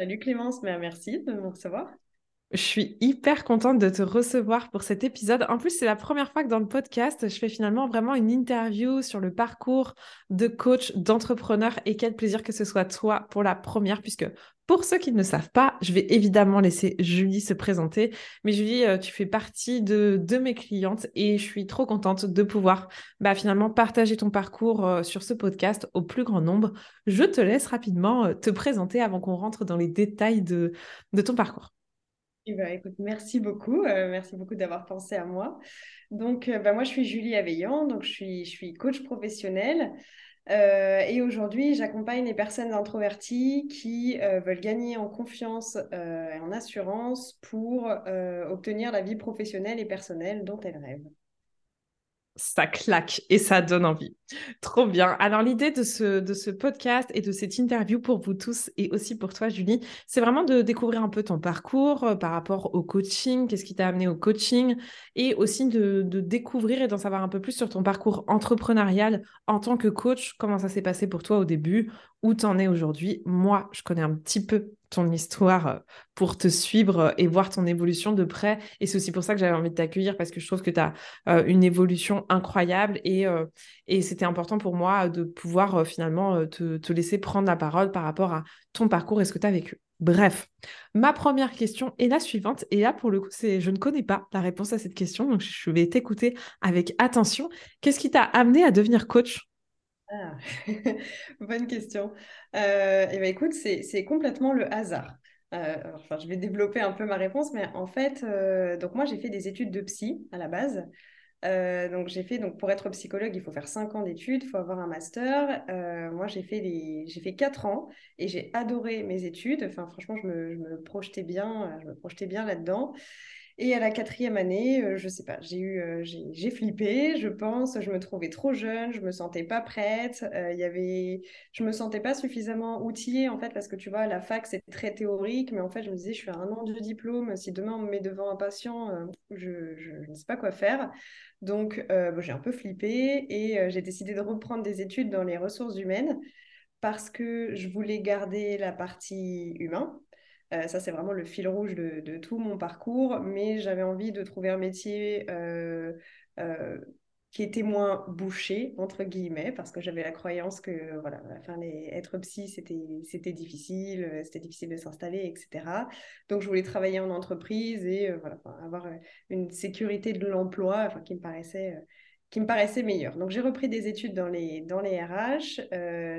Salut Clémence, merci de me recevoir. Je suis hyper contente de te recevoir pour cet épisode. En plus, c'est la première fois que dans le podcast, je fais finalement vraiment une interview sur le parcours de coach, d'entrepreneur et quel plaisir que ce soit toi pour la première, puisque pour ceux qui ne savent pas, je vais évidemment laisser Julie se présenter. Mais Julie, euh, tu fais partie de, de mes clientes et je suis trop contente de pouvoir bah, finalement partager ton parcours euh, sur ce podcast au plus grand nombre. Je te laisse rapidement euh, te présenter avant qu'on rentre dans les détails de, de ton parcours. Eh ben, merci beaucoup. Euh, merci beaucoup d'avoir pensé à moi. Donc, euh, bah, moi, je suis Julie Aveillant, donc je suis, coach professionnel. Euh, et aujourd'hui, j'accompagne les personnes introverties qui veulent gagner en confiance et en assurance pour obtenir la vie professionnelle et personnelle dont elles rêvent ça claque et ça donne envie. Trop bien. Alors l'idée de ce, de ce podcast et de cette interview pour vous tous et aussi pour toi Julie, c'est vraiment de découvrir un peu ton parcours euh, par rapport au coaching, qu'est-ce qui t'a amené au coaching et aussi de, de découvrir et d'en savoir un peu plus sur ton parcours entrepreneurial en tant que coach, comment ça s'est passé pour toi au début, où t'en es aujourd'hui? Moi, je connais un petit peu ton histoire euh, pour te suivre euh, et voir ton évolution de près. Et c'est aussi pour ça que j'avais envie de t'accueillir parce que je trouve que tu as euh, une évolution incroyable et, c'était important pour moi de pouvoir finalement te, te, laisser prendre la parole par rapport à ton parcours et ce que tu as vécu. Bref, ma première question est la suivante. Et là, pour le coup, c'est je ne connais pas la réponse à cette question, donc je vais t'écouter avec attention. Qu'est-ce qui t'a amené à devenir coach? Ah, bonne question. Euh, et ben écoute, c'est complètement le hasard. Euh, enfin, je vais développer un peu ma réponse, mais en fait, euh, donc moi j'ai fait des études de psy à la base. donc j'ai fait donc pour être psychologue, il faut faire 5 ans d'études, il faut avoir un master. moi j'ai fait les j'ai fait 4 ans et j'ai adoré mes études. Enfin franchement, je me, je me projetais bien, je me projetais bien là-dedans. Et à la quatrième année, euh, je sais pas, j'ai eu, euh, j'ai flippé, je pense, je me trouvais trop jeune, je me sentais pas prête, euh, il y avait, je me sentais pas suffisamment outillée en fait parce que tu vois, la fac c'est très théorique, mais en fait je me disais, je suis à un an de diplôme, si demain on me met devant un patient, je, je, ne sais pas quoi faire. Donc j'ai un peu flippé et j'ai décidé de reprendre des études dans les ressources humaines parce que je voulais garder la partie humain euh, ça, c'est vraiment le fil rouge de, tout mon parcours, mais j'avais envie de trouver un métier euh, euh, qui était moins bouché, entre guillemets, parce que j'avais la croyance que voilà, être psy, c'était difficile, c'était difficile de s'installer, etc. Donc, je voulais travailler en entreprise et voilà, avoir une sécurité de l'emploi qui me paraissait qui me paraissait meilleure. Donc, j'ai repris des études dans les, dans les RH,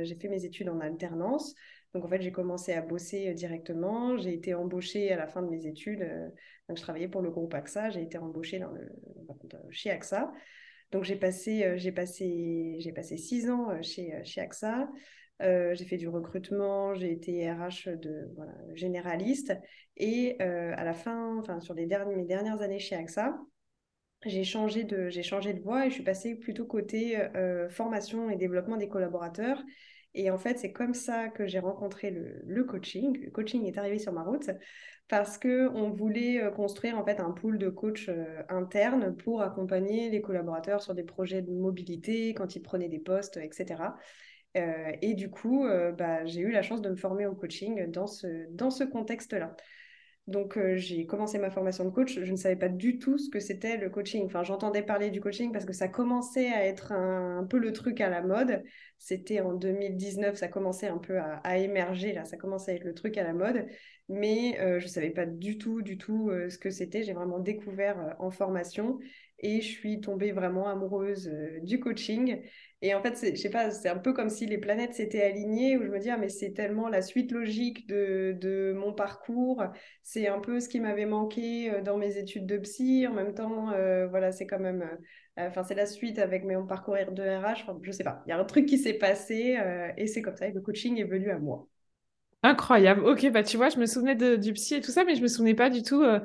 j'ai fait mes études en alternance. Donc en fait, j'ai commencé à bosser euh, directement. J'ai été embauchée à la fin de mes études. Euh, donc je travaillais pour le groupe AXA. J'ai été embauchée chez AXA. Donc j'ai passé, euh, j'ai passé, j'ai passé six ans chez, chez AXA. j'ai fait du recrutement, j'ai été RH de voilà, généraliste. Et à la fin, enfin sur les dernières, mes dernières années chez AXA, j'ai changé de, j'ai changé de voie et je suis passée plutôt côté formation et développement des collaborateurs. Et en fait, c'est comme ça que j'ai rencontré le, coaching. Le coaching est arrivé sur ma route parce qu'on voulait euh, construire en fait un pool de coachs euh, internes pour accompagner les collaborateurs sur des projets de mobilité quand ils prenaient des postes, etc. Euh, et du coup, bah, j'ai eu la chance de me former au coaching dans ce, dans ce contexte-là. Donc, euh, j'ai commencé ma formation de coach. Je ne savais pas du tout ce que c'était le coaching. Enfin, j'entendais parler du coaching parce que ça commençait à être un, peu le truc à la mode. C'était en 2019, ça commençait un peu à, émerger, là, ça commençait à être le truc à la mode. Mais euh, je ne savais pas du tout, du tout euh, ce que c'était. J'ai vraiment découvert en formation et je suis tombée vraiment amoureuse du coaching. Et en fait, je sais pas, c'est un peu comme si les planètes s'étaient alignées, où je me dis, ah, mais c'est tellement la suite logique de, de mon parcours, c'est un peu ce qui m'avait manqué euh, dans mes études de psy, en même temps, euh, voilà, c'est quand même, euh, enfin, c'est la suite avec mon parcours de RH, je sais pas, il y a un truc qui s'est passé, et c'est comme ça, et le coaching est venu à moi. Incroyable. Ok, bah tu vois, je me souvenais du psy et tout ça, mais je me souvenais pas du tout euh,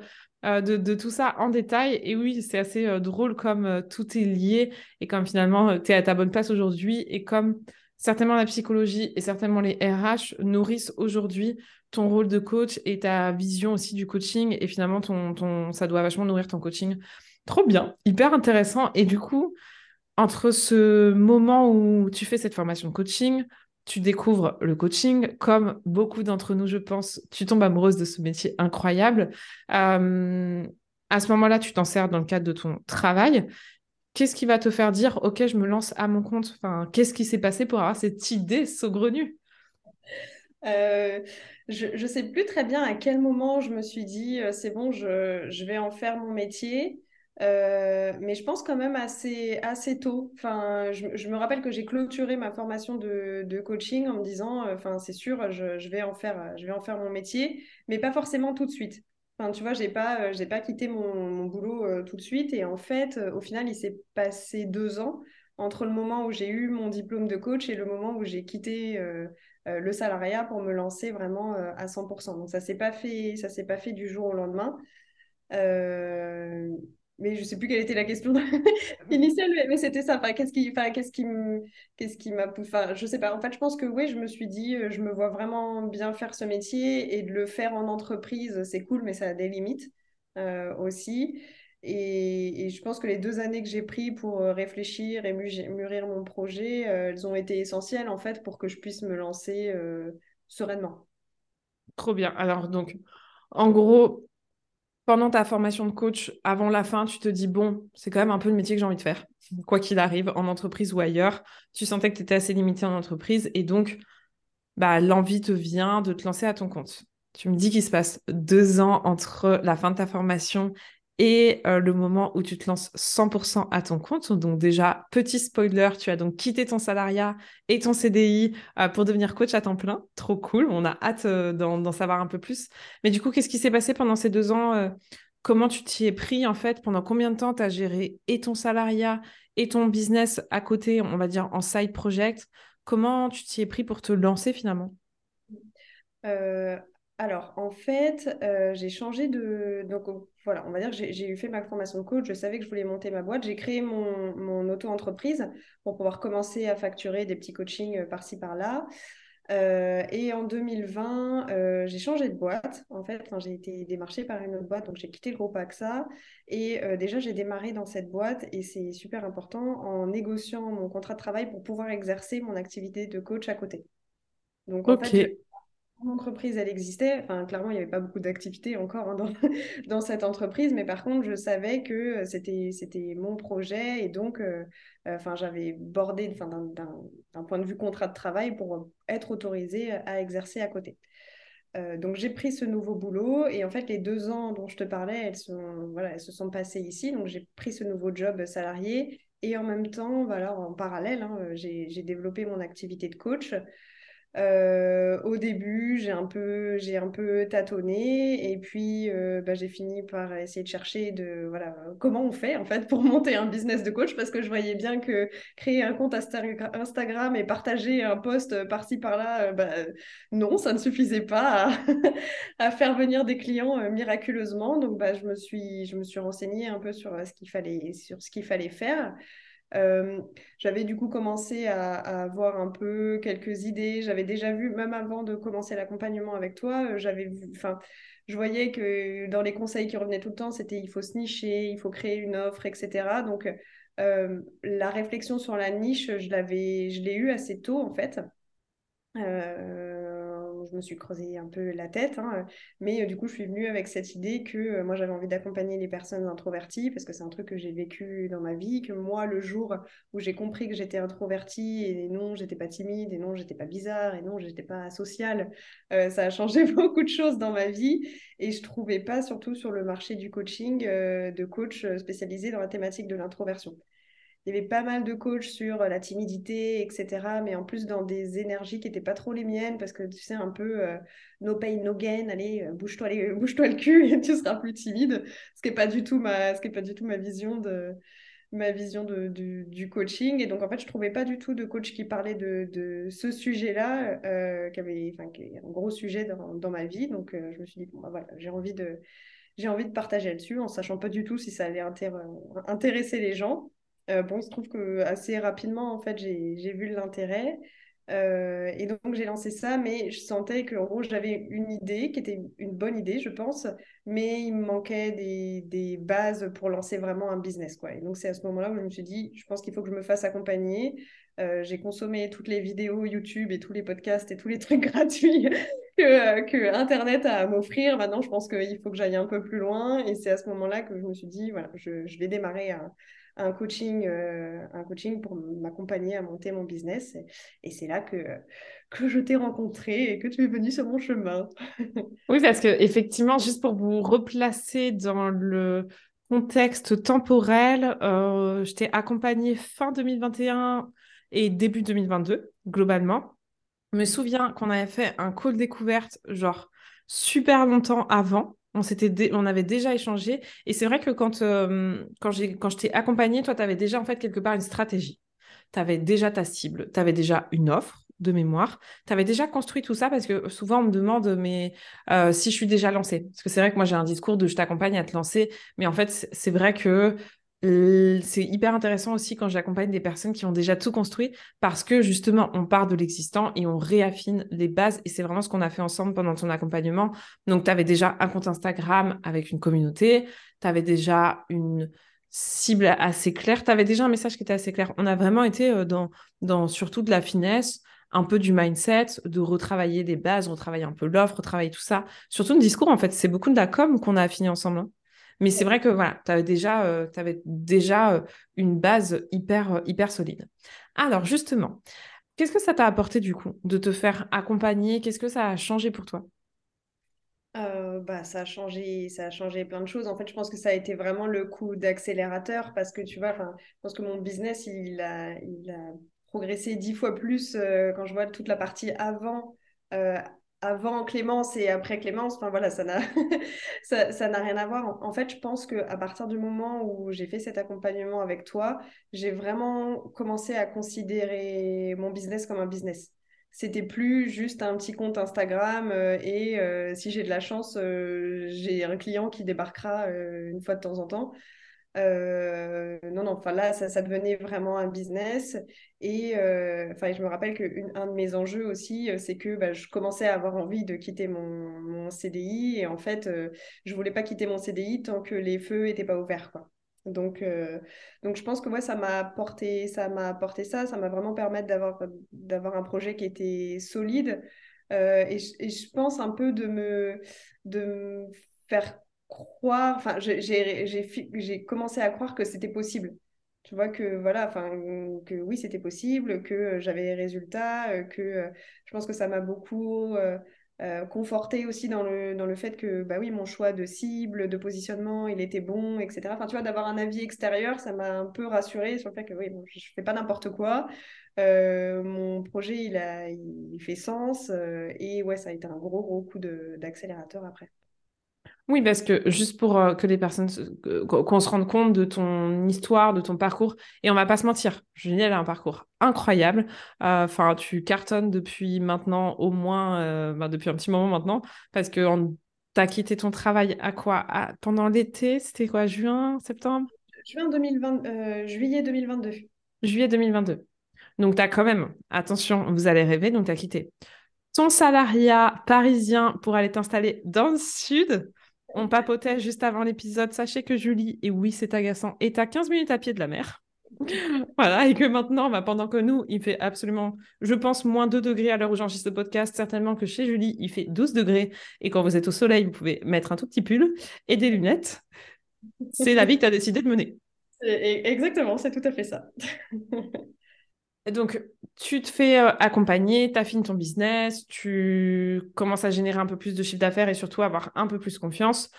euh, de, tout ça en détail. Et oui, c'est assez euh, drôle comme tout est lié et comme finalement tu es à ta bonne place aujourd'hui et comme certainement la psychologie et certainement les RH nourrissent aujourd'hui ton rôle de coach et ta vision aussi du coaching et finalement ton, ça doit vachement nourrir ton coaching. Trop bien, hyper intéressant. Et du coup, entre ce moment où tu fais cette formation de coaching, tu découvres le coaching. Comme beaucoup d'entre nous, je pense, tu tombes amoureuse de ce métier incroyable. Euh, à ce moment-là, tu t'en sers dans le cadre de ton travail. Qu'est-ce qui va te faire dire, OK, je me lance à mon compte enfin, Qu'est-ce qui s'est passé pour avoir cette idée saugrenue? Euh, je ne sais plus très bien à quel moment je me suis dit, euh, c'est bon, je, je, vais en faire mon métier. Euh, mais je pense quand même assez, assez tôt. Enfin, je, me rappelle que j'ai clôturé ma formation de, de, coaching en me disant, euh, c'est sûr, je, je, vais en faire, je vais en faire mon métier, mais pas forcément tout de suite. Enfin, tu vois, j'ai pas, euh, pas quitté mon, mon boulot tout de suite. Et en fait, au final, il s'est passé deux ans entre le moment où j'ai eu mon diplôme de coach et le moment où j'ai quitté le salariat pour me lancer vraiment à 100%. Donc ça s'est pas s'est pas fait du jour au lendemain. Mais je sais plus quelle était la question initiale, mais c'était ça. Enfin, qu'est-ce qui, enfin, qu'est-ce qui, qu'est-ce qui m'a, enfin, je sais pas. En fait, je pense que oui, je me suis dit, euh, je me vois vraiment bien faire ce métier et de le faire en entreprise, c'est cool, mais ça a des limites euh, aussi. Et, et, je pense que les deux années que j'ai pris pour euh, réfléchir et mûrir mon projet, elles ont été essentielles en fait pour que je puisse me lancer sereinement. Trop bien. Alors donc, en gros, pendant ta formation de coach, avant la fin, tu te dis, bon, c'est quand même un peu le métier que j'ai envie de faire, quoi qu'il arrive, en entreprise ou ailleurs. Tu sentais que tu étais assez limité en entreprise et donc, bah, l'envie te vient de te lancer à ton compte. Tu me dis qu'il se passe deux ans entre la fin de ta formation et euh, le moment où tu te lances 100% à ton compte. Donc déjà, petit spoiler, tu as donc quitté ton salariat et ton CDI euh, pour devenir coach à temps plein. Trop cool, on a hâte euh, d'en savoir un peu plus. Mais du coup, qu'est-ce qui s'est passé pendant ces deux ans Comment tu t'y es pris en fait? Pendant combien de temps tu as géré et ton salariat et ton business à côté, on va dire en side project? Comment tu t'y es pris pour te lancer finalement? Alors, en fait, j'ai changé de. Donc, voilà, on va dire que j'ai eu fait ma formation de coach, je savais que je voulais monter ma boîte, j'ai créé mon, auto-entreprise pour pouvoir commencer à facturer des petits coachings euh, par-ci par-là. Euh, et en 2020, euh, j'ai changé de boîte. En fait, j'ai été démarchée par une autre boîte, donc j'ai quitté le groupe AXA. Et déjà, j'ai démarré dans cette boîte, et c'est super important, en négociant mon contrat de travail pour pouvoir exercer mon activité de coach à côté. Donc, en fait, L'entreprise, elle existait. Enfin, clairement, il n'y avait pas beaucoup d'activité encore hein, dans, cette entreprise, mais par contre, je savais que euh, c'était, mon projet et donc, euh, euh, enfin, j'avais bordé d'un, point de vue contrat de travail pour être autorisée à exercer à côté. donc, j'ai pris ce nouveau boulot et en fait, les deux ans dont je te parlais, elles, voilà, elles se sont passées ici. Donc, j'ai pris ce nouveau job salarié et en même temps, voilà, en parallèle, hein, j'ai développé mon activité de coach. Euh, au début, j'ai un peu, j'ai un peu tâtonné et puis euh, bah, j'ai fini par essayer de chercher de voilà comment on fait en fait pour monter un business de coach parce que je voyais bien que créer un compte Instagram et partager un post par-ci par-là, euh, bah, non, ça ne suffisait pas à, faire venir des clients miraculeusement. Donc bah, je me suis, je me suis renseignée un peu sur ce qu'il fallait, sur ce qu'il fallait faire. Euh, j'avais du coup commencé à, avoir un peu quelques idées. J'avais déjà vu, même avant de commencer l'accompagnement avec toi, euh, j'avais vu, enfin, je voyais que dans les conseils qui revenaient tout le temps, c'était il faut se nicher, il faut créer une offre, etc. Donc, euh, la réflexion sur la niche, je l'avais, je l'ai eu assez tôt en fait. Je me suis creusé un peu la tête. Hein. mais euh, du coup, je suis venue avec cette idée que euh, moi, j'avais envie d'accompagner les personnes introverties parce que c'est un truc que j'ai vécu dans ma vie, que moi, le jour où j'ai compris que j'étais introvertie et non, j'étais pas timide et non, j'étais pas bizarre et non, j'étais pas sociale, euh, ça a changé beaucoup de choses dans ma vie et je trouvais pas, surtout sur le marché du coaching, de coach spécialisé dans la thématique de l'introversion il y avait pas mal de coachs sur la timidité, etc. Mais en plus dans des énergies qui n'étaient pas trop les miennes, parce que tu sais, un peu euh, no pain, no gain, allez, euh, bouge-toi bouge le cul et tu seras plus timide, ce qui n'est pas, du tout ma, pas du tout ma vision de, ma vision de, du, coaching. Et donc, en fait, je trouvais pas du tout de coach qui parlait de, ce sujet-là, euh, qui, avait, qui est un gros sujet dans, dans ma vie. Donc, euh, je me suis dit, bon, bah, voilà, j'ai envie de j'ai envie de partager là-dessus en sachant pas du tout si ça allait intéresser les gens. Euh, bon, il se trouve que assez rapidement, en fait, j'ai vu l'intérêt. Euh, et donc j'ai lancé ça, mais je sentais qu'en gros j'avais une idée qui était une bonne idée, je pense, mais il me manquait des, des bases pour lancer vraiment un business. Quoi. Et donc c'est à ce moment-là où je me suis dit, je pense qu'il faut que je me fasse accompagner. Euh, j'ai consommé toutes les vidéos YouTube et tous les podcasts et tous les trucs gratuits que, que Internet a à m'offrir. Maintenant, je pense qu'il faut que j'aille un peu plus loin. Et c'est à ce moment-là que je me suis dit, voilà, je, je vais démarrer un coaching, euh, un coaching pour m'accompagner à monter mon business. Et, c'est là que, que je t'ai rencontré et que tu es venu sur mon chemin. oui, parce que effectivement, juste pour vous replacer dans le contexte temporel, euh, je t'ai accompagné fin 2021 et début 2022, globalement. Je me souviens qu'on avait fait un call découverte, genre super longtemps avant. On, avait déjà échangé. Et c'est vrai que quand, euh, je t'ai accompagné, toi, tu avais déjà en fait quelque part une stratégie. Tu avais déjà ta cible, tu avais déjà une offre de mémoire. Tu avais déjà construit tout ça parce que souvent on me demande mais euh, si je suis déjà lancée. Parce que c'est vrai que moi j'ai un discours de je t'accompagne à te lancer, mais en fait c'est vrai que c'est hyper intéressant aussi quand j'accompagne des personnes qui ont déjà tout construit parce que justement, on part de l'existant et on réaffine les bases. Et c'est vraiment ce qu'on a fait ensemble pendant ton accompagnement. Donc, tu avais déjà un compte Instagram avec une communauté, tu avais déjà une cible assez claire, tu avais déjà un message qui était assez clair. On a vraiment été euh, dans, dans surtout de la finesse, un peu du mindset, de retravailler des bases, retravailler un peu l'offre, retravailler tout ça. Surtout le discours, en fait, c'est beaucoup de la com qu'on a affiné ensemble. Hein. Mais c'est vrai que voilà, tu avais déjà, euh, déjà euh, une base hyper, euh, hyper solide. Alors justement, qu'est-ce que ça t'a apporté du coup de te faire accompagner? Qu'est-ce que ça a changé pour toi? Bah, ça a changé, ça a changé plein de choses. En fait, je pense que ça a été vraiment le coup d'accélérateur parce que tu vois, je pense que mon business, il a, il a progressé dix fois plus quand je vois toute la partie avant avant Clémence et après Clémence, enfin voilà, ça n'a ça, rien à voir. En, fait, je pense que à partir du moment où j'ai fait cet accompagnement avec toi, j'ai vraiment commencé à considérer mon business comme un business. C'était plus juste un petit compte Instagram euh, et euh, si j'ai de la chance, euh, j'ai un client qui débarquera une fois de temps en temps. Euh, non, non, enfin là, ça, ça, devenait vraiment un business. Et euh, enfin, je me rappelle qu'un de mes enjeux aussi, euh, c'est que bah, je commençais à avoir envie de quitter mon, mon CDI. Et en fait, je voulais pas quitter mon CDI tant que les feux n'étaient pas ouverts. Quoi. Donc, donc, je pense que moi, ça m'a apporté ça, m'a apporté ça. Ça m'a vraiment permis d'avoir, d'avoir un projet qui était solide. Et je, et, je, pense un peu de me, de me faire croire, enfin, j'ai commencé à croire que c'était possible. Tu vois que voilà, enfin, que oui, c'était possible, que j'avais les résultats, euh, que euh, je pense que ça m'a beaucoup euh, conforté aussi dans le, dans le fait que bah oui, mon choix de cible, de positionnement, il était bon, etc. Enfin, tu vois, d'avoir un avis extérieur, ça m'a un peu rassuré sur le fait que oui, bon, je fais pas n'importe quoi. mon projet, il, a, il fait sens. et ouais, ça a été un gros, gros coup d'accélérateur après. Oui, parce que juste pour euh, que les personnes, qu'on se rende compte de ton histoire, de ton parcours, et on va pas se mentir, Julie, elle a un parcours incroyable. Euh, enfin, tu cartonnes depuis maintenant, au moins, euh, ben, depuis un petit moment maintenant, parce que tu as quitté ton travail à quoi? Pendant l'été, c'était quoi Juin, septembre? Juin 2020, juillet 2022. Juillet 2022. Donc, tu as quand même, attention, vous allez rêver, donc tu as quitté ton salariat parisien pour aller t'installer dans le sud on papotait juste avant l'épisode. Sachez que Julie, et oui, c'est agaçant, est à 15 minutes à pied de la mer. voilà, et que maintenant, bah, pendant que nous, il fait absolument, je pense, moins 2 degrés à l'heure où j'enregistre ce podcast, certainement que chez Julie, il fait 12 degrés. Et quand vous êtes au soleil, vous pouvez mettre un tout petit pull et des lunettes. C'est la vie que tu as décidé de mener. Exactement, c'est tout à fait ça. Donc, tu te fais euh, accompagner, tu affines ton business, tu commences à générer un peu plus de chiffre d'affaires et surtout avoir un peu plus confiance.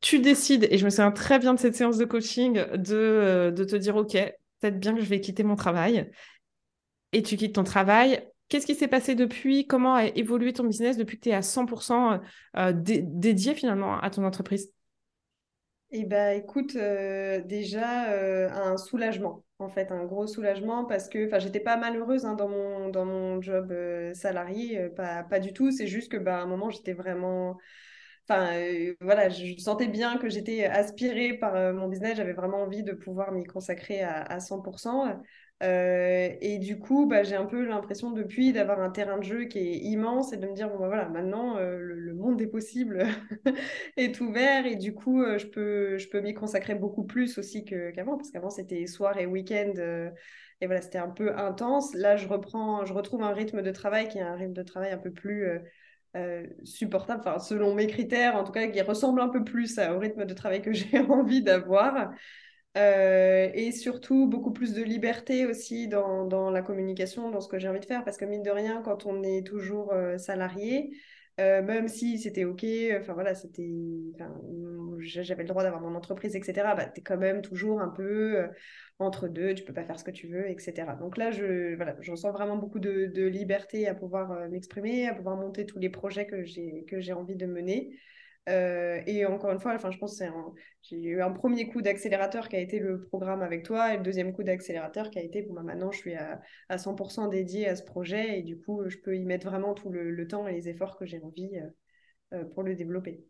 Tu décides, et je me souviens très bien de cette séance de coaching, de, euh, te dire, OK, peut-être bien que je vais quitter mon travail. Et tu quittes ton travail. Qu'est-ce qui s'est passé depuis? Comment a évolué ton business depuis que tu es à 100% euh, dédié finalement à ton entreprise? Eh bien, écoute, déjà un soulagement, en fait, un gros soulagement parce que j'étais pas malheureuse hein, dans, mon, job euh, salarié, pas, pas du tout. C'est juste que bah, à un moment, j'étais vraiment. Enfin, voilà, je sentais bien que j'étais aspirée par mon business. J'avais vraiment envie de pouvoir m'y consacrer à, à 100%. Euh, et du coup, bah, j'ai un peu l'impression depuis d'avoir un terrain de jeu qui est immense et de me dire, bon, bah, voilà, maintenant, euh, le, monde des possibles est ouvert et du coup, euh, je peux, je peux m'y consacrer beaucoup plus aussi qu'avant, parce qu'avant, c'était soir et week-end. et voilà, c'était un peu intense. Là, je reprends, je retrouve un rythme de travail qui est un rythme de travail un peu plus supportable, enfin, selon mes critères, en tout cas, qui ressemble un peu plus au rythme de travail que j'ai envie d'avoir. Euh, et surtout beaucoup plus de liberté aussi dans, dans, la communication, dans ce que j'ai envie de faire, parce que mine de rien, quand on est toujours euh, salarié, euh, même si c'était OK, enfin voilà, c'était, j'avais le droit d'avoir mon entreprise, etc., bah, tu es quand même toujours un peu entre deux, tu peux pas faire ce que tu veux, etc. Donc là, je, voilà, je vraiment beaucoup de, de liberté à pouvoir m'exprimer, à pouvoir monter tous les projets que j'ai envie de mener. Euh, et encore une fois, enfin, je pense que j'ai eu un premier coup d'accélérateur qui a été le programme avec toi et le deuxième coup d'accélérateur qui a été, bon, bah, maintenant je suis à, à 100% dédié à ce projet et du coup, je peux y mettre vraiment tout le, temps et les efforts que j'ai envie euh, euh, pour le développer.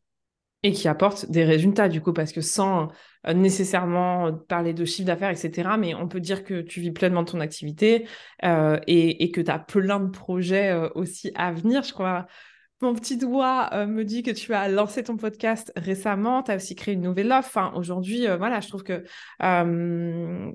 Et qui apporte des résultats, du coup, parce que sans nécessairement parler de chiffre d'affaires, etc., mais on peut dire que tu vis pleinement ton activité et, et, que tu as plein de projets aussi à venir. Je crois mon petit doigt euh, me dit que tu as lancé ton podcast récemment, tu as aussi créé une nouvelle offre. Enfin, aujourd'hui, euh, voilà, je trouve que euh,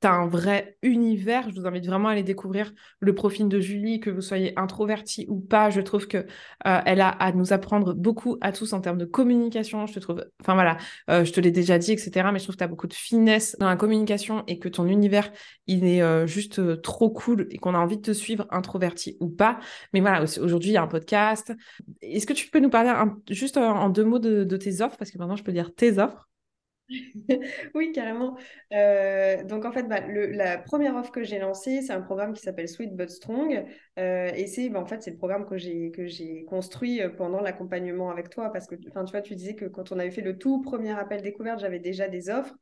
tu as un vrai univers. Je vous invite vraiment à aller découvrir le profil de Julie, que vous soyez introverti ou pas. Je trouve que euh, elle a à nous apprendre beaucoup à tous en termes de communication. Je te trouve, enfin voilà, euh, je te l'ai déjà dit, etc. Mais je trouve que tu as beaucoup de finesse dans la communication et que ton univers, il est euh, juste trop cool et qu'on a envie de te suivre, introverti ou pas. Mais voilà, aujourd'hui, il y a un podcast. Est-ce que tu peux nous parler juste en deux mots de, de tes offres? Parce que maintenant, je peux dire tes offres. oui, carrément. Euh, donc, en fait, bah, la première offre que j'ai lancée, c'est un programme qui s'appelle Sweet But Strong. Euh, et c'est bah, en fait, c'est le programme que j'ai, que j'ai construit euh, pendant l'accompagnement avec toi. Parce que tu vois, tu disais que quand on avait fait le tout premier appel découverte, j'avais déjà des offres.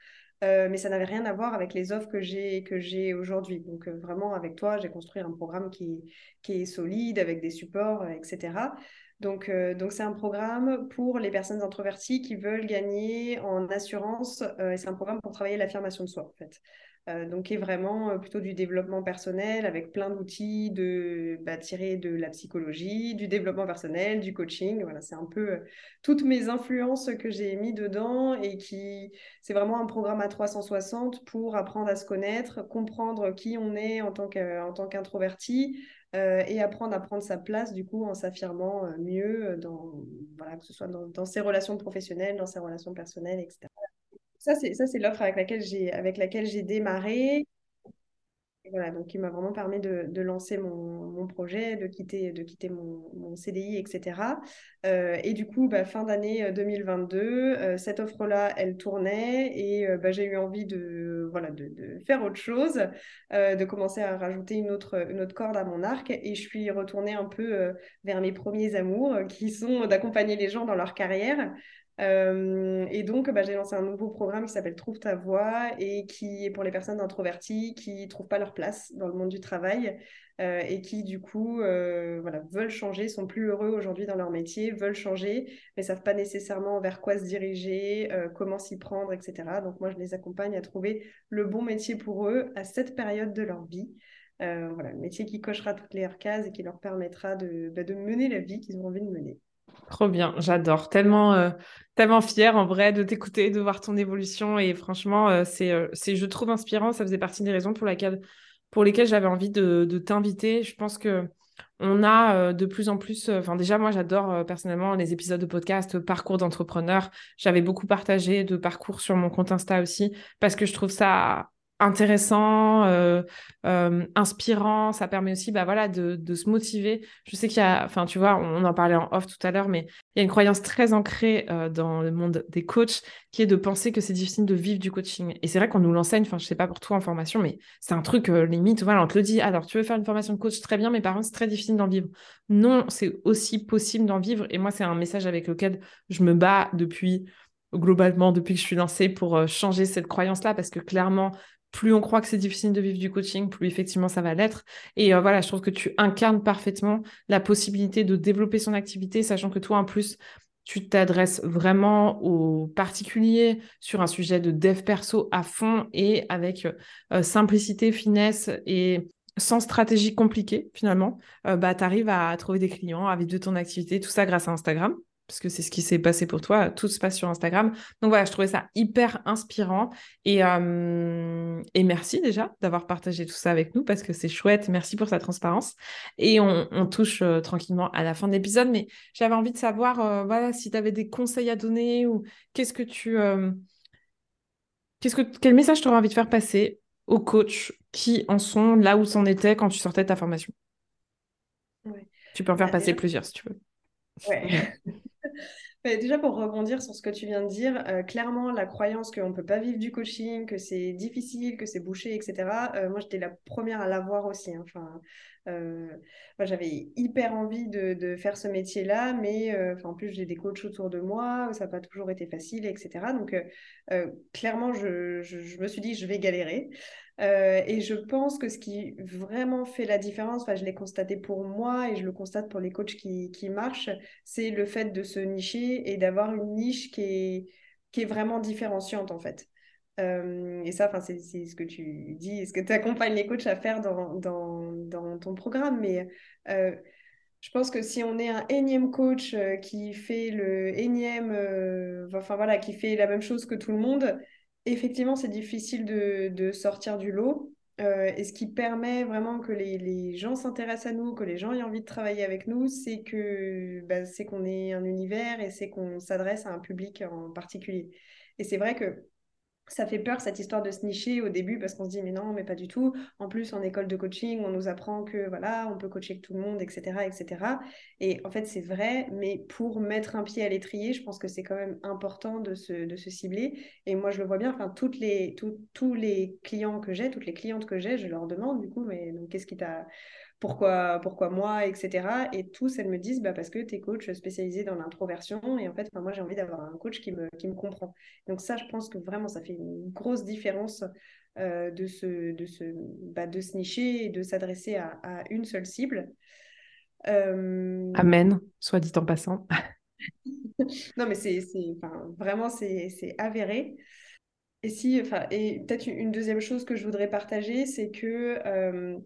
mais ça n'avait rien à voir avec les offres que j'ai, que j'ai aujourd'hui. Donc, vraiment, avec toi, j'ai construit un programme qui, qui est solide, avec des supports, etc. Donc, euh, donc c'est un programme pour les personnes introverties qui veulent gagner en assurance. Euh, et c'est un programme pour travailler l'affirmation de soi, en fait. Euh, donc, qui est vraiment plutôt du développement personnel avec plein d'outils de bah, tirer de la psychologie, du développement personnel, du coaching. Voilà, c'est un peu toutes mes influences que j'ai mis dedans et qui c'est vraiment un programme à 360 pour apprendre à se connaître, comprendre qui on est en tant qu'introverti, euh, et apprendre à prendre sa place du coup en s'affirmant euh, mieux euh, dans voilà que ce soit dans, ses relations professionnelles, dans ses relations personnelles, etc. Ça c'est ça c'est l'offre avec laquelle j'ai avec laquelle j'ai démarré voilà, donc il m'a vraiment permis de, lancer mon, mon, projet, de quitter, de quitter mon, mon CDI, etc. Et du coup, bah, fin d'année 2022, euh, euh, cette offre-là, elle tournait et bah, j'ai eu envie de, de, faire autre chose, de commencer à rajouter une autre, une autre corde à mon arc. Et je suis retournée un peu vers mes premiers amours, qui sont d'accompagner les gens dans leur carrière. Euh, et donc, bah, j'ai lancé un nouveau programme qui s'appelle Trouve ta voix et qui est pour les personnes introverties qui ne trouvent pas leur place dans le monde du travail euh, et qui, du coup, euh, voilà, veulent changer, sont plus heureux aujourd'hui dans leur métier, veulent changer, mais savent pas nécessairement vers quoi se diriger, comment s'y prendre, etc. Donc, moi, je les accompagne à trouver le bon métier pour eux à cette période de leur vie. voilà, le métier qui cochera toutes les cases et qui leur permettra bah, de mener la vie qu'ils ont envie de mener. Trop bien, j'adore. Tellement, euh, tellement fière en vrai de t'écouter, de voir ton évolution. Et franchement, euh, c'est, euh, c'est, je trouve inspirant. Ça faisait partie des raisons pour, lesquelles j'avais envie de, de t'inviter. Je pense que on a de plus en plus, enfin déjà moi j'adore personnellement les épisodes de podcast parcours d'entrepreneur. J'avais beaucoup partagé de parcours sur mon compte Insta aussi parce que je trouve ça intéressant, euh, euh, inspirant. Ça permet aussi bah, voilà, de, de se motiver. Je sais qu'il y a, enfin, tu vois, on en parlait en off tout à l'heure, mais il y a une croyance très ancrée euh, dans le monde des coachs qui est de penser que c'est difficile de vivre du coaching. Et c'est vrai qu'on nous l'enseigne, enfin, je sais pas pour toi en formation, mais c'est un truc limite, voilà, on te le dit, alors tu veux faire une formation de coach, très bien, mais par contre, c'est très difficile d'en vivre. Non, c'est aussi possible d'en vivre. Et moi, c'est un message avec lequel je me bats depuis globalement depuis que je suis lancée pour changer cette croyance-là parce que clairement, plus on croit que c'est difficile de vivre du coaching, plus effectivement ça va l'être. Et voilà, je trouve que tu incarnes parfaitement la possibilité de développer son activité, sachant que toi, en plus, tu t'adresses vraiment aux particuliers sur un sujet de dev perso à fond et avec simplicité, finesse et sans stratégie compliquée finalement, bah, tu arrives à trouver des clients, vivre de ton activité, tout ça grâce à Instagram parce que c'est ce qui s'est passé pour toi, tout se passe sur Instagram. Donc voilà, je trouvais ça hyper inspirant et, euh, et merci déjà d'avoir partagé tout ça avec nous parce que c'est chouette. Merci pour sa transparence. Et on, touche euh, tranquillement à la fin de l'épisode, mais j'avais envie de savoir euh, voilà, si tu avais des conseils à donner ou qu'est-ce que tu... qu'est-ce que, quel message tu aurais envie de faire passer aux coachs qui en sont là où c'en était quand tu sortais de ta formation? Tu peux en faire bah, passer plusieurs si tu veux. Ouais. déjà, pour rebondir sur ce que tu viens de dire, euh, clairement, la croyance qu'on ne peut pas vivre du coaching, que c'est difficile, que c'est bouché, etc., euh, moi, j'étais la première à l'avoir aussi. Hein. Enfin, euh, j'avais hyper envie de, faire ce métier-là, mais en plus, j'ai des coachs autour de moi, ça n'a pas toujours été facile, etc. Donc, clairement, je, me suis dit, je vais galérer. Euh, et je pense que ce qui vraiment fait la différence, enfin, je l'ai constaté pour moi et je le constate pour les coachs qui, qui marchent, c'est le fait de se nicher et d'avoir une niche qui est, qui est vraiment différenciante en fait. Euh, et ça, c'est ce que tu dis, ce que tu accompagnes les coachs à faire dans, dans, ton programme. Mais euh, je pense que si on est un énième coach qui fait le énième, enfin voilà, qui fait la même chose que tout le monde, effectivement, c'est difficile de, sortir du lot. Euh, et ce qui permet vraiment que les, gens s'intéressent à nous, que les gens aient envie de travailler avec nous, c'est que bah, c'est qu'on est un univers et c'est qu'on s'adresse à un public en particulier. Et c'est vrai que ça fait peur cette histoire de se nicher au début parce qu'on se dit mais non mais pas du tout. En plus en école de coaching on nous apprend que voilà on peut coacher tout le monde etc etc et en fait c'est vrai mais pour mettre un pied à l'étrier je pense que c'est quand même important de se, cibler. Et moi je le vois bien enfin toutes les tous les clients que j'ai toutes les clientes que j'ai je leur demande du coup mais qu'est-ce qui t'a pourquoi, pourquoi moi, etc. Et tous, elles me disent, bah, parce que tu es coach spécialisé dans l'introversion. Et en fait, moi, j'ai envie d'avoir un coach qui me, qui me comprend. Donc ça, je pense que vraiment, ça fait une grosse différence euh, de, se, de, se, bah, de se nicher et de s'adresser à, à, une seule cible. Euh, Amen, soit dit en passant. non, mais c'est vraiment, c'est avéré. Et si, enfin, et peut-être une deuxième chose que je voudrais partager, c'est que euh,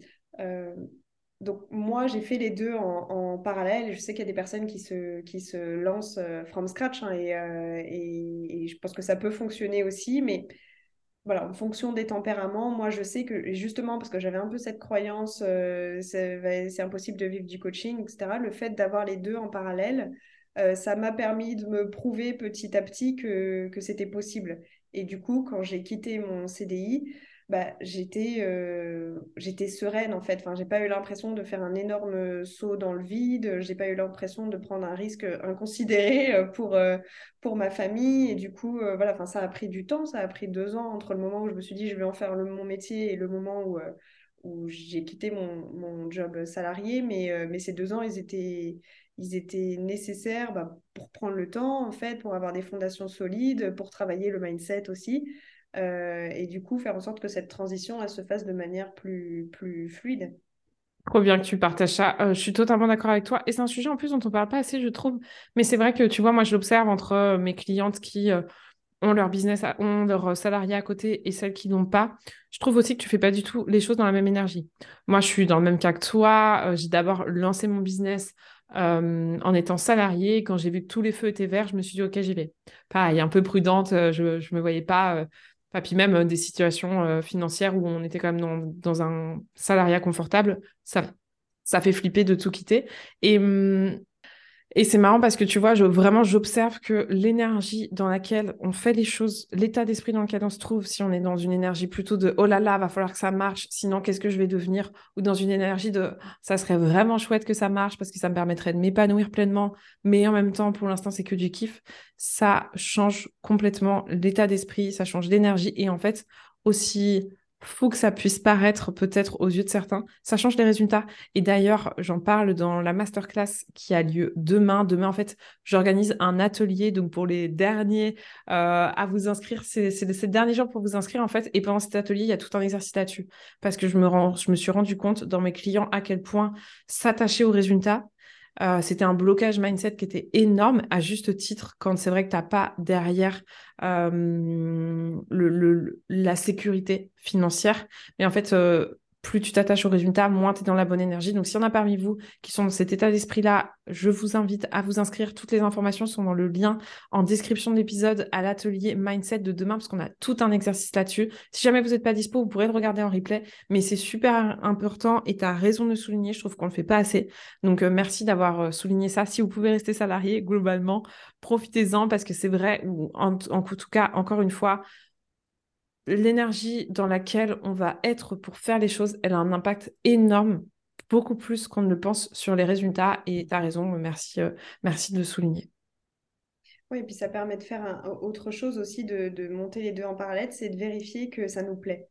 donc moi, j'ai fait les deux en, parallèle et je sais qu'il y a des personnes qui se, qui se lancent euh, from scratch hein, euh, et, et, je pense que ça peut fonctionner aussi, mais voilà, en fonction des tempéraments, moi je sais que justement parce que j'avais un peu cette croyance, euh, c'est impossible de vivre du coaching, etc., le fait d'avoir les deux en parallèle, ça m'a permis de me prouver petit à petit que, que c'était possible. Et du coup, quand j'ai quitté mon CDI, bah, j'étais euh, j'étais sereine en fait. Enfin, j'ai pas eu l'impression de faire un énorme saut dans le vide. J'ai pas eu l'impression de prendre un risque inconsidéré euh, pour, euh, pour ma famille. Et du coup, voilà, enfin, ça a pris du temps. Ça a pris deux ans entre le moment où je me suis dit je vais en faire le, mon métier et le moment où, où j'ai quitté mon, mon, job salarié. Mais, mais ces deux ans, ils étaient, ils étaient nécessaires bah, pour prendre le temps en fait, pour avoir des fondations solides, pour travailler le mindset aussi. Euh, et du coup faire en sorte que cette transition se fasse de manière plus, plus fluide. Trop bien que tu partages ça. Euh, je suis totalement d'accord avec toi. Et c'est un sujet en plus dont on ne parle pas assez, je trouve. Mais c'est vrai que tu vois, moi, je l'observe entre euh, mes clientes qui ont leur business, ont leur salarié à côté et celles qui n'ont pas. Je trouve aussi que tu fais pas du tout les choses dans la même énergie. Moi, je suis dans le même cas que toi. j'ai d'abord lancé mon business en étant salarié. Quand j'ai vu que tous les feux étaient verts, je me suis dit, OK, j'y vais. Pareil, un peu prudente. je ne me voyais pas et puis même euh, des situations euh, financières où on était quand même dans, dans, un salariat confortable, ça, ça fait flipper de tout quitter. Et, hum, et c'est marrant parce que tu vois, vraiment, j'observe que l'énergie dans laquelle on fait les choses, l'état d'esprit dans lequel on se trouve, si on est dans une énergie plutôt de oh là là, va falloir que ça marche, sinon qu'est-ce que je vais devenir, ou dans une énergie de ça serait vraiment chouette que ça marche parce que ça me permettrait de m'épanouir pleinement, mais en même temps, pour l'instant, c'est que du kiff, ça change complètement l'état d'esprit, ça change l'énergie et en fait, aussi fou que ça puisse paraître peut-être aux yeux de certains, ça change les résultats. Et d'ailleurs, j'en parle dans la masterclass qui a lieu demain. Demain, en fait, j'organise un atelier donc pour les derniers euh, à vous inscrire. C'est ces derniers jours pour vous inscrire en fait. Et pendant cet atelier, il y a tout un exercice là-dessus parce que je me, rends, je me suis rendu compte dans mes clients à quel point s'attacher aux résultats, euh, c'était un blocage mindset qui était énorme à juste titre quand c'est vrai que tu n'as pas derrière euh, le, la sécurité financière. Mais en fait, euh, plus tu t'attaches au résultat, moins tu es dans la bonne énergie. Donc, s'il y en a parmi vous qui sont dans cet état d'esprit-là, je vous invite à vous inscrire. Toutes les informations sont dans le lien en description de l'épisode à l'atelier Mindset de demain, parce qu'on a tout un exercice là-dessus. Si jamais vous n'êtes pas dispo, vous pourrez le regarder en replay, mais c'est super important et tu as raison de souligner. Je trouve qu'on ne le fait pas assez. Donc, euh, merci d'avoir euh, souligné ça. Si vous pouvez rester salarié, globalement, profitez-en parce que c'est vrai, ou en tout cas, encore une fois, l'énergie dans laquelle on va être pour faire les choses, elle a un impact énorme, beaucoup plus qu'on ne le pense sur les résultats. Et tu as raison, merci, euh, merci de souligner. Oui, et puis ça permet de faire autre chose aussi, de, de, monter les deux en parallèle, c'est de vérifier que ça nous plaît.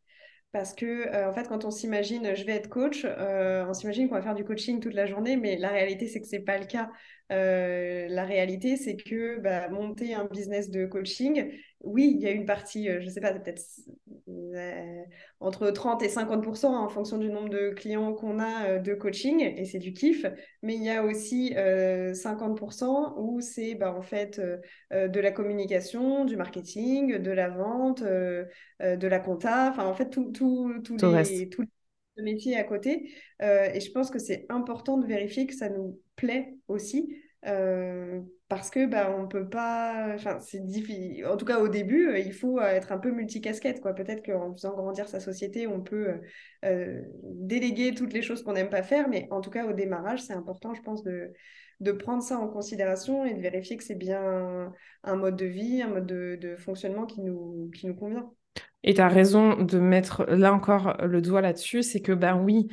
Parce que, euh, en fait, quand on s'imagine, je vais être coach, euh, on s'imagine qu'on va faire du coaching toute la journée, mais la réalité, c'est que ce n'est pas le cas. La réalité, c'est que bah, monter un business de coaching, oui, il y a une partie, euh, je ne sais pas, peut-être euh, entre 30 et 50% en fonction du nombre de clients qu'on a euh, de coaching, et c'est du kiff. Mais il y a aussi 50% où c'est bah, en fait de la communication, du marketing, de la vente, de la compta, enfin en fait tout, tout, les, tous les métiers à côté. et je pense que c'est important de vérifier que ça nous plaît aussi. Euh, parce que bah, on peut pas. Enfin, c'est difficile. En tout cas, au début, euh, il faut euh, être un peu multicasquette. Quoi. Peut-être qu'en faisant grandir sa société, on peut déléguer toutes les choses qu'on n'aime pas faire. Mais en tout cas, au démarrage, c'est important, je pense, de, de prendre ça en considération et de vérifier que c'est bien un mode de vie, un mode de, de fonctionnement qui nous, qui nous convient. Et tu raison de mettre là encore le doigt là-dessus, c'est que ben oui,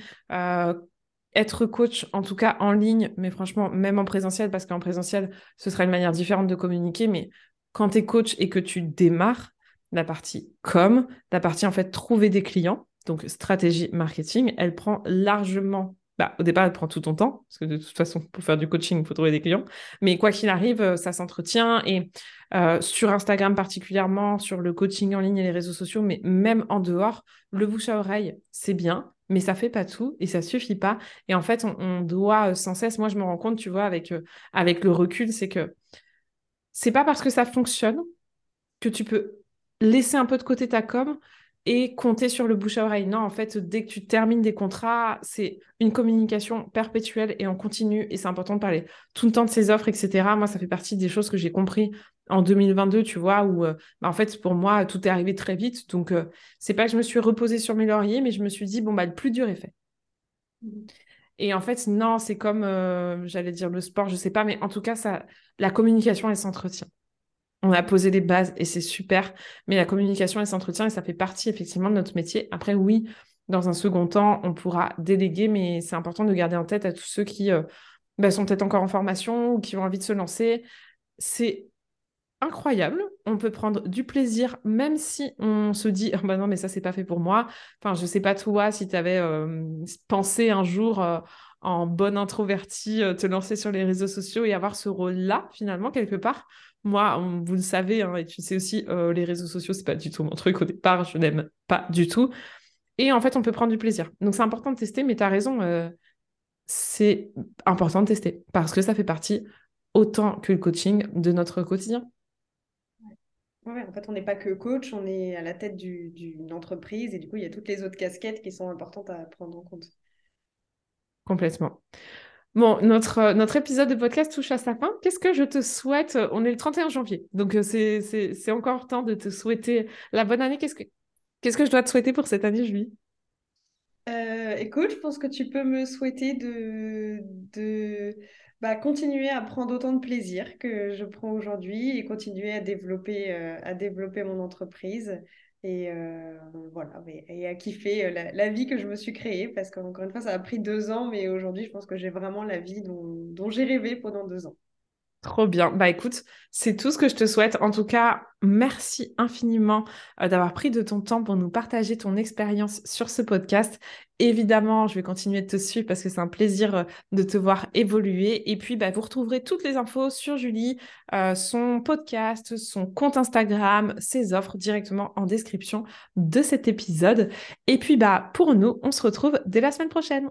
être coach, en tout cas en ligne, mais franchement, même en présentiel, parce qu'en présentiel, ce sera une manière différente de communiquer, mais quand tu es coach et que tu démarres, la partie com, la partie en fait trouver des clients, donc stratégie marketing, elle prend largement, bah, au départ, elle prend tout ton temps, parce que de toute façon, pour faire du coaching, il faut trouver des clients, mais quoi qu'il arrive, euh, ça s'entretient et euh, sur Instagram particulièrement, sur le coaching en ligne et les réseaux sociaux, mais même en dehors, le bouche à oreille, c'est bien, mais ça fait pas tout et ça suffit pas. Et en fait, on, doit euh, sans cesse, moi je me rends compte, tu vois, avec, avec le recul, c'est que c'est pas parce que ça fonctionne que tu peux laisser un peu de côté ta com et compter sur le bouche à oreille. Non, en fait, dès que tu termines des contrats, c'est une communication perpétuelle et on continue. Et c'est important de parler tout le temps de ces offres, etc. Moi, ça fait partie des choses que j'ai compris en 2022, tu vois, où euh, bah, en fait, pour moi, tout est arrivé très vite. Donc, euh, c'est pas que je me suis reposée sur mes lauriers, mais je me suis dit, bon, bah, le plus dur est fait. Mmh. Et en fait, non, c'est comme, euh, j'allais dire le sport, je sais pas, mais en tout cas, ça, la communication, elle s'entretient. On a posé les bases et c'est super, mais la communication, elle s'entretient et ça fait partie effectivement de notre métier. Après, oui, dans un second temps, on pourra déléguer, mais c'est important de garder en tête à tous ceux qui bah, sont peut-être encore en formation ou qui ont envie de se lancer. C'est incroyable. On peut prendre du plaisir, même si on se dit oh bah non, mais ça, c'est pas fait pour moi. Enfin, je sais pas toi si tu avais euh, pensé un jour euh, en bonne introvertie euh, te lancer sur les réseaux sociaux et avoir ce rôle-là, finalement, quelque part. Moi, vous le savez, hein, et tu sais aussi, les réseaux sociaux, c'est pas du tout mon truc au départ, je n'aime pas du tout. Et en fait, on peut prendre du plaisir. Donc, c'est important de tester, mais tu as raison, c'est important de tester parce que ça fait partie, autant que le coaching, de notre quotidien en fait, on n'est pas que coach, on est à la tête d'une entreprise et du coup, il y a toutes les autres casquettes qui sont importantes à prendre en compte. Complètement. Bon, notre, notre épisode de podcast touche à sa fin. Qu'est-ce que je te souhaite On est le 31 janvier, donc euh, c'est encore temps de te souhaiter la bonne année. Qu'est-ce que, que je dois te souhaiter pour cette année, Julie? Euh, Écoute, je pense que tu peux me souhaiter de, de bah, continuer à prendre autant de plaisir que je prends aujourd'hui et continuer à développer, euh, à développer mon entreprise et euh, voilà et à kiffer euh, la, vie que je me suis créée parce qu'encore une fois ça a pris deux ans mais aujourd'hui je pense que j'ai vraiment la vie dont j'ai rêvé pendant deux ans. Trop bien. Bah écoute, c'est tout ce que je te souhaite. En tout cas, merci infiniment euh, d'avoir pris de ton temps pour nous partager ton expérience sur ce podcast. Évidemment, je vais continuer de te suivre parce que c'est un plaisir euh, de te voir évoluer. Et puis, bah, vous retrouverez toutes les infos sur Julie, euh, son podcast, son compte Instagram, ses offres directement en description de cet épisode. Et puis, bah, pour nous, on se retrouve dès la semaine prochaine.